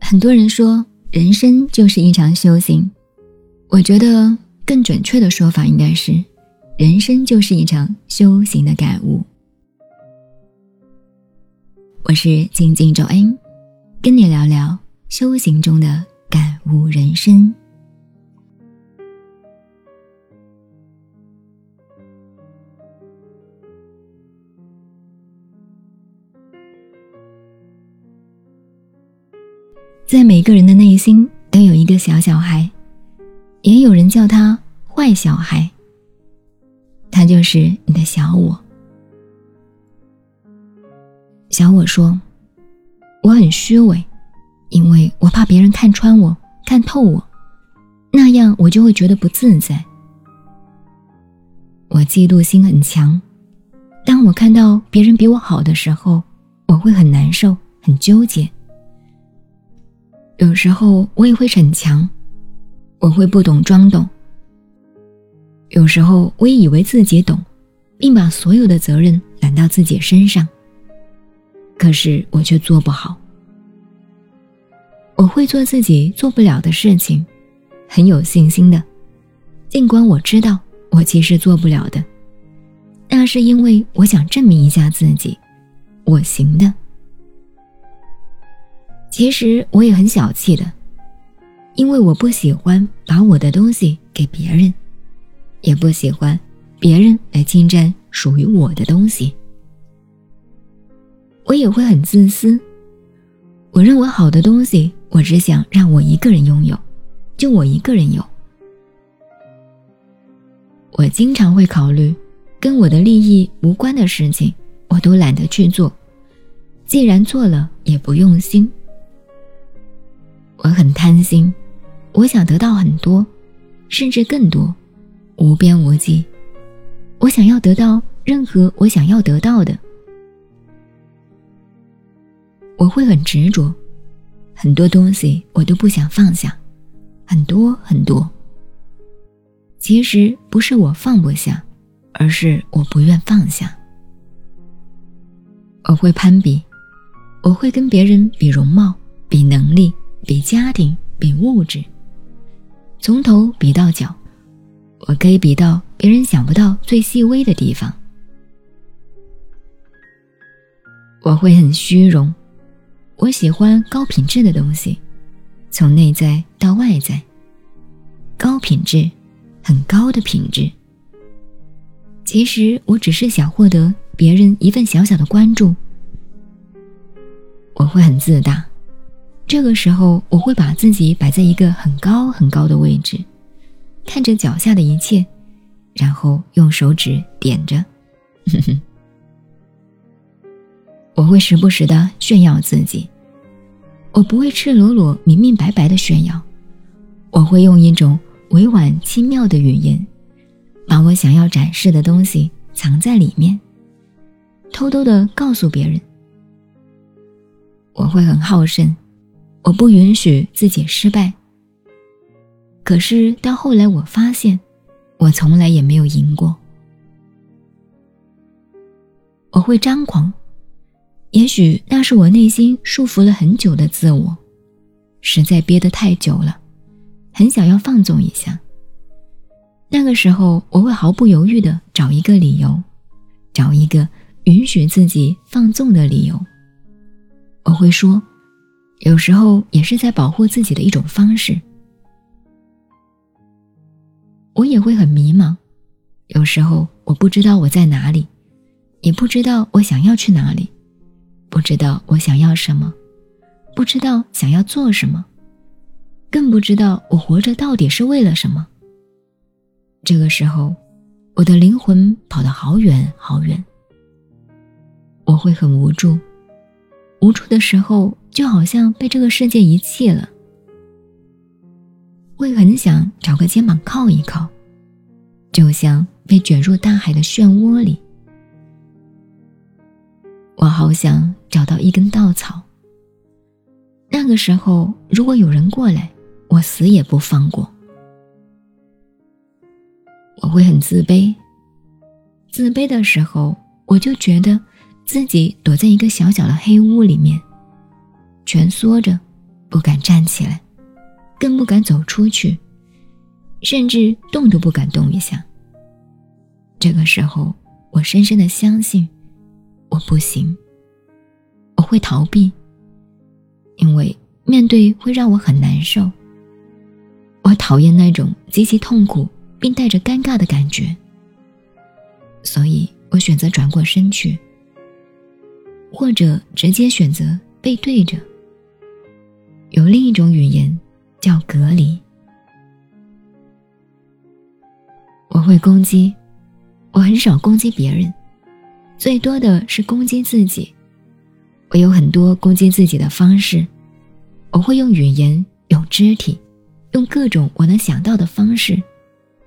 很多人说，人生就是一场修行。我觉得更准确的说法应该是，人生就是一场修行的感悟。我是静静周恩，跟你聊聊修行中的感悟人生。在每个人的内心都有一个小小孩，也有人叫他坏小孩。他就是你的小我。小我说：“我很虚伪，因为我怕别人看穿我、看透我，那样我就会觉得不自在。我嫉妒心很强，当我看到别人比我好的时候，我会很难受、很纠结。”有时候我也会逞强，我会不懂装懂。有时候我也以为自己懂，并把所有的责任揽到自己身上。可是我却做不好。我会做自己做不了的事情，很有信心的，尽管我知道我其实做不了的。那是因为我想证明一下自己，我行的。其实我也很小气的，因为我不喜欢把我的东西给别人，也不喜欢别人来侵占属于我的东西。我也会很自私，我认为好的东西，我只想让我一个人拥有，就我一个人有。我经常会考虑跟我的利益无关的事情，我都懒得去做，既然做了，也不用心。我很贪心，我想得到很多，甚至更多，无边无际。我想要得到任何我想要得到的。我会很执着，很多东西我都不想放下，很多很多。其实不是我放不下，而是我不愿放下。我会攀比，我会跟别人比容貌，比能力。比家庭，比物质，从头比到脚，我可以比到别人想不到最细微的地方。我会很虚荣，我喜欢高品质的东西，从内在到外在，高品质，很高的品质。其实我只是想获得别人一份小小的关注。我会很自大。这个时候，我会把自己摆在一个很高很高的位置，看着脚下的一切，然后用手指点着。哼 哼我会时不时的炫耀自己，我不会赤裸裸、明明白白的炫耀，我会用一种委婉轻妙的语言，把我想要展示的东西藏在里面，偷偷的告诉别人。我会很好胜。我不允许自己失败。可是到后来，我发现，我从来也没有赢过。我会张狂，也许那是我内心束缚了很久的自我，实在憋得太久了，很想要放纵一下。那个时候，我会毫不犹豫的找一个理由，找一个允许自己放纵的理由。我会说。有时候也是在保护自己的一种方式。我也会很迷茫，有时候我不知道我在哪里，也不知道我想要去哪里，不知道我想要什么，不知道想要做什么，更不知道我活着到底是为了什么。这个时候，我的灵魂跑得好远好远，我会很无助。无助的时候，就好像被这个世界遗弃了，会很想找个肩膀靠一靠，就像被卷入大海的漩涡里。我好想找到一根稻草，那个时候，如果有人过来，我死也不放过。我会很自卑，自卑的时候，我就觉得自己躲在一个小小的黑屋里面，蜷缩着，不敢站起来，更不敢走出去，甚至动都不敢动一下。这个时候，我深深的相信，我不行，我会逃避，因为面对会让我很难受。我讨厌那种极其痛苦。并带着尴尬的感觉，所以我选择转过身去，或者直接选择背对着。有另一种语言叫隔离。我会攻击，我很少攻击别人，最多的是攻击自己。我有很多攻击自己的方式，我会用语言、用肢体、用各种我能想到的方式。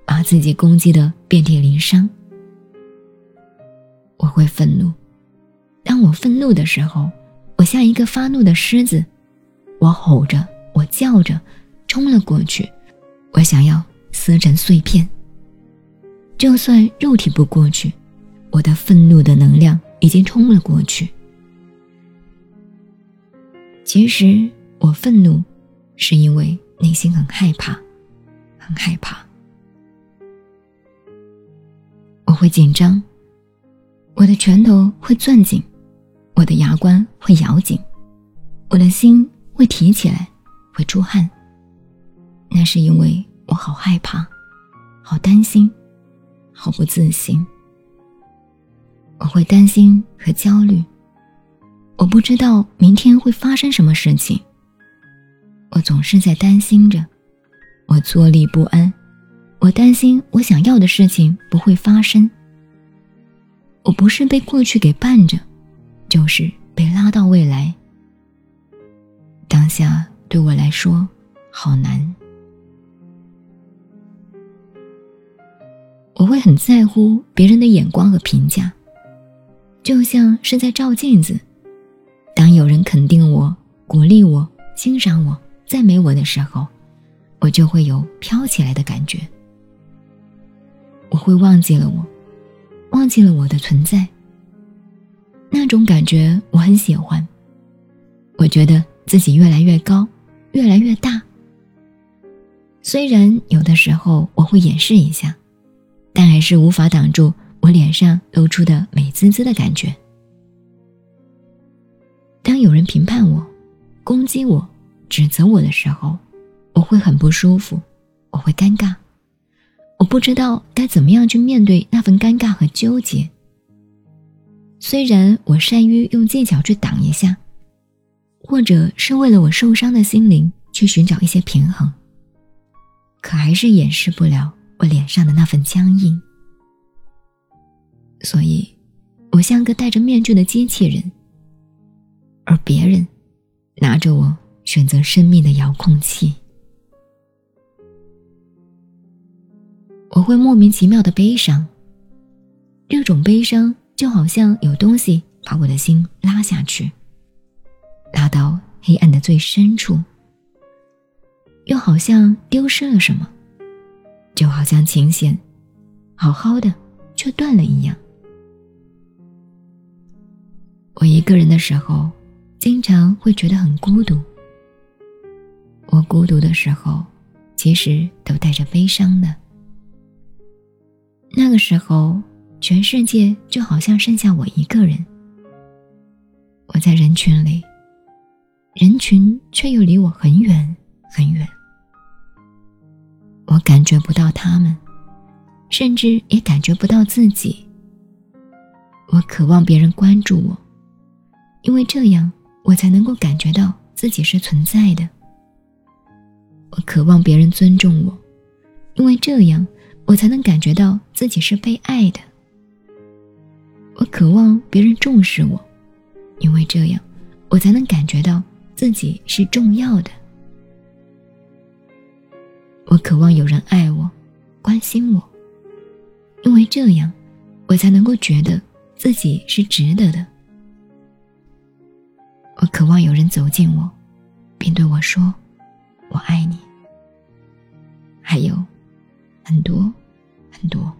把自己攻击的遍体鳞伤。我会愤怒，当我愤怒的时候，我像一个发怒的狮子，我吼着，我叫着，冲了过去，我想要撕成碎片。就算肉体不过去，我的愤怒的能量已经冲了过去。其实我愤怒，是因为内心很害怕，很害怕。我会紧张，我的拳头会攥紧，我的牙关会咬紧，我的心会提起来，会出汗。那是因为我好害怕，好担心，好不自信。我会担心和焦虑，我不知道明天会发生什么事情。我总是在担心着，我坐立不安。我担心我想要的事情不会发生。我不是被过去给绊着，就是被拉到未来。当下对我来说好难。我会很在乎别人的眼光和评价，就像是在照镜子。当有人肯定我、鼓励我、欣赏我、赞美我的时候，我就会有飘起来的感觉。我会忘记了我，忘记了我的存在。那种感觉我很喜欢。我觉得自己越来越高，越来越大。虽然有的时候我会掩饰一下，但还是无法挡住我脸上露出的美滋滋的感觉。当有人评判我、攻击我、指责我的时候，我会很不舒服，我会尴尬。我不知道该怎么样去面对那份尴尬和纠结。虽然我善于用技巧去挡一下，或者是为了我受伤的心灵去寻找一些平衡，可还是掩饰不了我脸上的那份僵硬。所以，我像个戴着面具的机器人，而别人拿着我选择生命的遥控器。我会莫名其妙的悲伤，这种悲伤就好像有东西把我的心拉下去，拉到黑暗的最深处，又好像丢失了什么，就好像琴弦好好的却断了一样。我一个人的时候，经常会觉得很孤独。我孤独的时候，其实都带着悲伤的。那个时候，全世界就好像剩下我一个人。我在人群里，人群却又离我很远很远。我感觉不到他们，甚至也感觉不到自己。我渴望别人关注我，因为这样我才能够感觉到自己是存在的。我渴望别人尊重我，因为这样。我才能感觉到自己是被爱的。我渴望别人重视我，因为这样，我才能感觉到自己是重要的。我渴望有人爱我，关心我，因为这样，我才能够觉得自己是值得的。我渴望有人走近我，并对我说：“我爱你。”还有很多很多，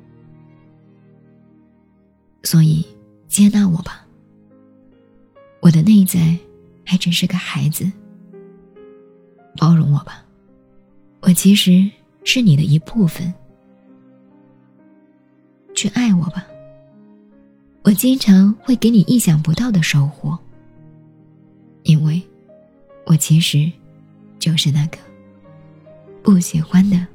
所以接纳我吧。我的内在还只是个孩子，包容我吧。我其实是你的一部分，去爱我吧。我经常会给你意想不到的收获，因为，我其实就是那个不喜欢的。